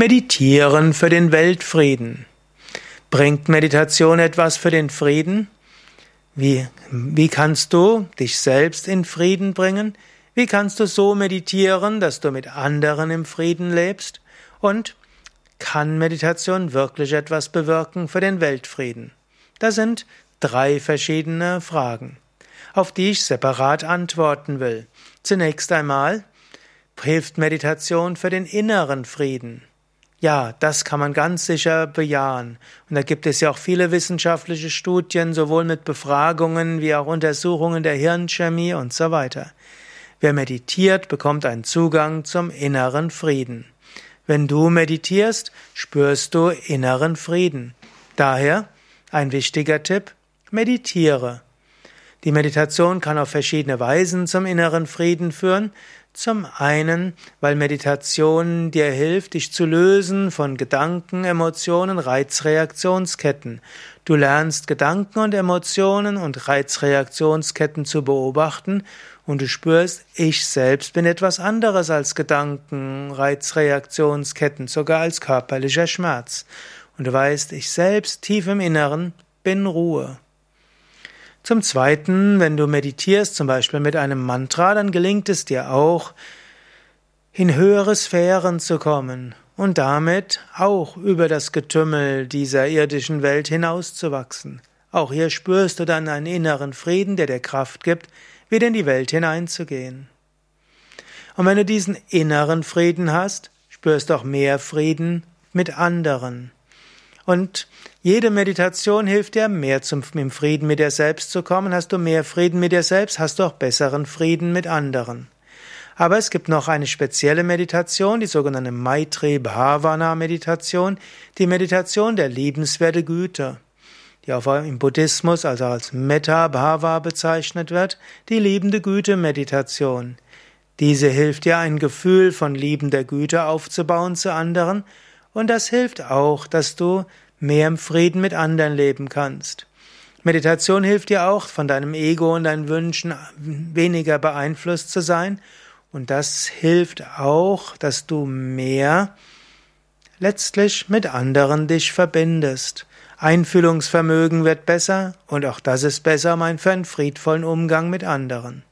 Meditieren für den Weltfrieden. Bringt Meditation etwas für den Frieden? Wie, wie kannst du dich selbst in Frieden bringen? Wie kannst du so meditieren, dass du mit anderen im Frieden lebst? Und kann Meditation wirklich etwas bewirken für den Weltfrieden? Das sind drei verschiedene Fragen, auf die ich separat antworten will. Zunächst einmal, hilft Meditation für den inneren Frieden? Ja, das kann man ganz sicher bejahen. Und da gibt es ja auch viele wissenschaftliche Studien, sowohl mit Befragungen wie auch Untersuchungen der Hirnchemie und so weiter. Wer meditiert, bekommt einen Zugang zum inneren Frieden. Wenn du meditierst, spürst du inneren Frieden. Daher ein wichtiger Tipp, meditiere. Die Meditation kann auf verschiedene Weisen zum inneren Frieden führen. Zum einen, weil Meditation dir hilft, dich zu lösen von Gedanken, Emotionen, Reizreaktionsketten. Du lernst Gedanken und Emotionen und Reizreaktionsketten zu beobachten und du spürst, ich selbst bin etwas anderes als Gedanken, Reizreaktionsketten, sogar als körperlicher Schmerz. Und du weißt, ich selbst tief im Inneren bin Ruhe. Zum Zweiten, wenn du meditierst, zum Beispiel mit einem Mantra, dann gelingt es dir auch, in höhere Sphären zu kommen und damit auch über das Getümmel dieser irdischen Welt hinauszuwachsen. Auch hier spürst du dann einen inneren Frieden, der dir Kraft gibt, wieder in die Welt hineinzugehen. Und wenn du diesen inneren Frieden hast, spürst du auch mehr Frieden mit anderen. Und jede Meditation hilft dir, mehr zum im Frieden mit dir selbst zu kommen. Hast du mehr Frieden mit dir selbst, hast du auch besseren Frieden mit anderen. Aber es gibt noch eine spezielle Meditation, die sogenannte Maitri Bhavana Meditation, die Meditation der liebenswerte Güte, die auch im Buddhismus also als Metta Bhava bezeichnet wird, die liebende Güte Meditation. Diese hilft dir ein Gefühl von liebender Güte aufzubauen zu anderen und das hilft auch, dass du mehr im Frieden mit anderen leben kannst. Meditation hilft dir auch, von deinem Ego und deinen Wünschen weniger beeinflusst zu sein. Und das hilft auch, dass du mehr letztlich mit anderen dich verbindest. Einfühlungsvermögen wird besser und auch das ist besser, mein für einen friedvollen Umgang mit anderen.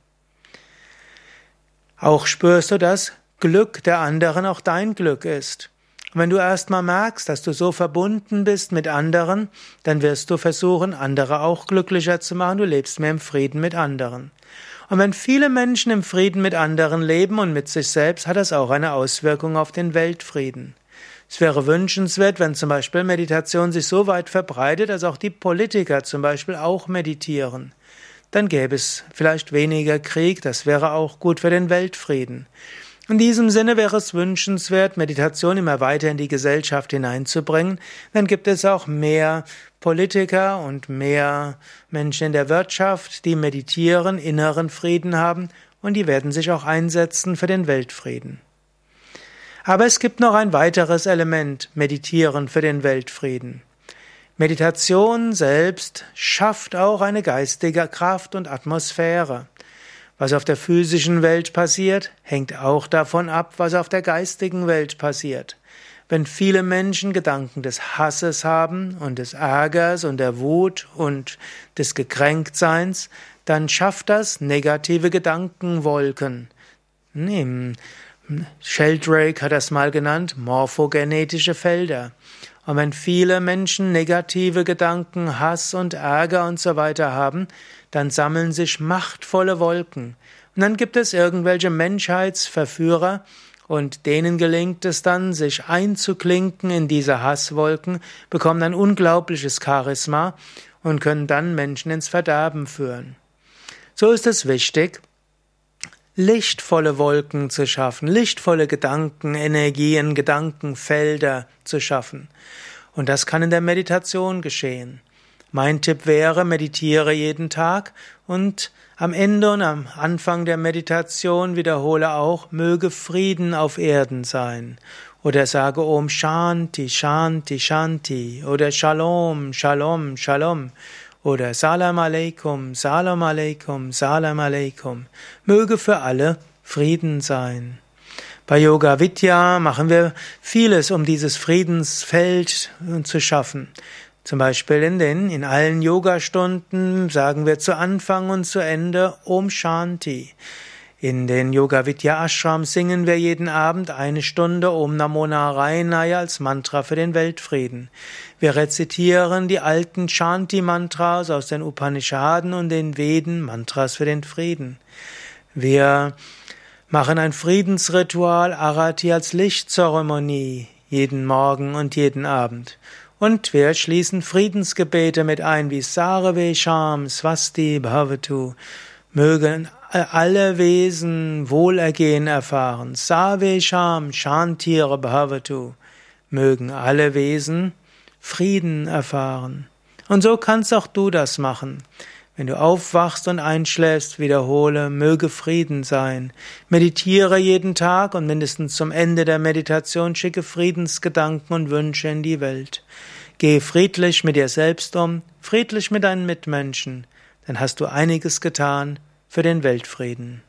Auch spürst du, dass Glück der anderen auch dein Glück ist. Und wenn du erstmal merkst, dass du so verbunden bist mit anderen, dann wirst du versuchen, andere auch glücklicher zu machen. Du lebst mehr im Frieden mit anderen. Und wenn viele Menschen im Frieden mit anderen leben und mit sich selbst, hat das auch eine Auswirkung auf den Weltfrieden. Es wäre wünschenswert, wenn zum Beispiel Meditation sich so weit verbreitet, dass auch die Politiker zum Beispiel auch meditieren. Dann gäbe es vielleicht weniger Krieg, das wäre auch gut für den Weltfrieden. In diesem Sinne wäre es wünschenswert, Meditation immer weiter in die Gesellschaft hineinzubringen. Dann gibt es auch mehr Politiker und mehr Menschen in der Wirtschaft, die meditieren, inneren Frieden haben und die werden sich auch einsetzen für den Weltfrieden. Aber es gibt noch ein weiteres Element, Meditieren für den Weltfrieden. Meditation selbst schafft auch eine geistige Kraft und Atmosphäre. Was auf der physischen Welt passiert, hängt auch davon ab, was auf der geistigen Welt passiert. Wenn viele Menschen Gedanken des Hasses haben und des Ärgers und der Wut und des Gekränktseins, dann schafft das negative Gedankenwolken. Sheldrake hat das mal genannt, morphogenetische Felder. Und wenn viele Menschen negative Gedanken, Hass und Ärger und so weiter haben, dann sammeln sich machtvolle Wolken. Und dann gibt es irgendwelche Menschheitsverführer, und denen gelingt es dann, sich einzuklinken in diese Hasswolken, bekommen ein unglaubliches Charisma und können dann Menschen ins Verderben führen. So ist es wichtig, lichtvolle Wolken zu schaffen, lichtvolle Gedanken, Energien, Gedankenfelder zu schaffen. Und das kann in der Meditation geschehen. Mein Tipp wäre, meditiere jeden Tag und am Ende und am Anfang der Meditation wiederhole auch, möge Frieden auf Erden sein. Oder sage Om Shanti, Shanti, Shanti. Oder Shalom, Shalom, Shalom. Oder Salam Aleikum, Salam Aleikum, Salam Aleikum. Möge für alle Frieden sein. Bei Yoga Vidya machen wir vieles, um dieses Friedensfeld zu schaffen. Zum Beispiel in den, in allen Yogastunden sagen wir zu Anfang und zu Ende Om Shanti. In den Yoga Vidya Ashram singen wir jeden Abend eine Stunde Om Namo Narayana als Mantra für den Weltfrieden. Wir rezitieren die alten Shanti Mantras aus den Upanishaden und den Veden, Mantras für den Frieden. Wir machen ein Friedensritual Arati als Lichtzeremonie jeden Morgen und jeden Abend. Und wir schließen Friedensgebete mit ein, wie Sarve Sham Swasti Bhavatu. Mögen alle Wesen Wohlergehen erfahren. Sarve Sham Shantire Bhavatu. Mögen alle Wesen Frieden erfahren. Und so kannst auch du das machen. Wenn du aufwachst und einschläfst, wiederhole, möge Frieden sein. Meditiere jeden Tag und mindestens zum Ende der Meditation schicke Friedensgedanken und Wünsche in die Welt. Gehe friedlich mit dir selbst um, friedlich mit deinen Mitmenschen, dann hast du einiges getan für den Weltfrieden.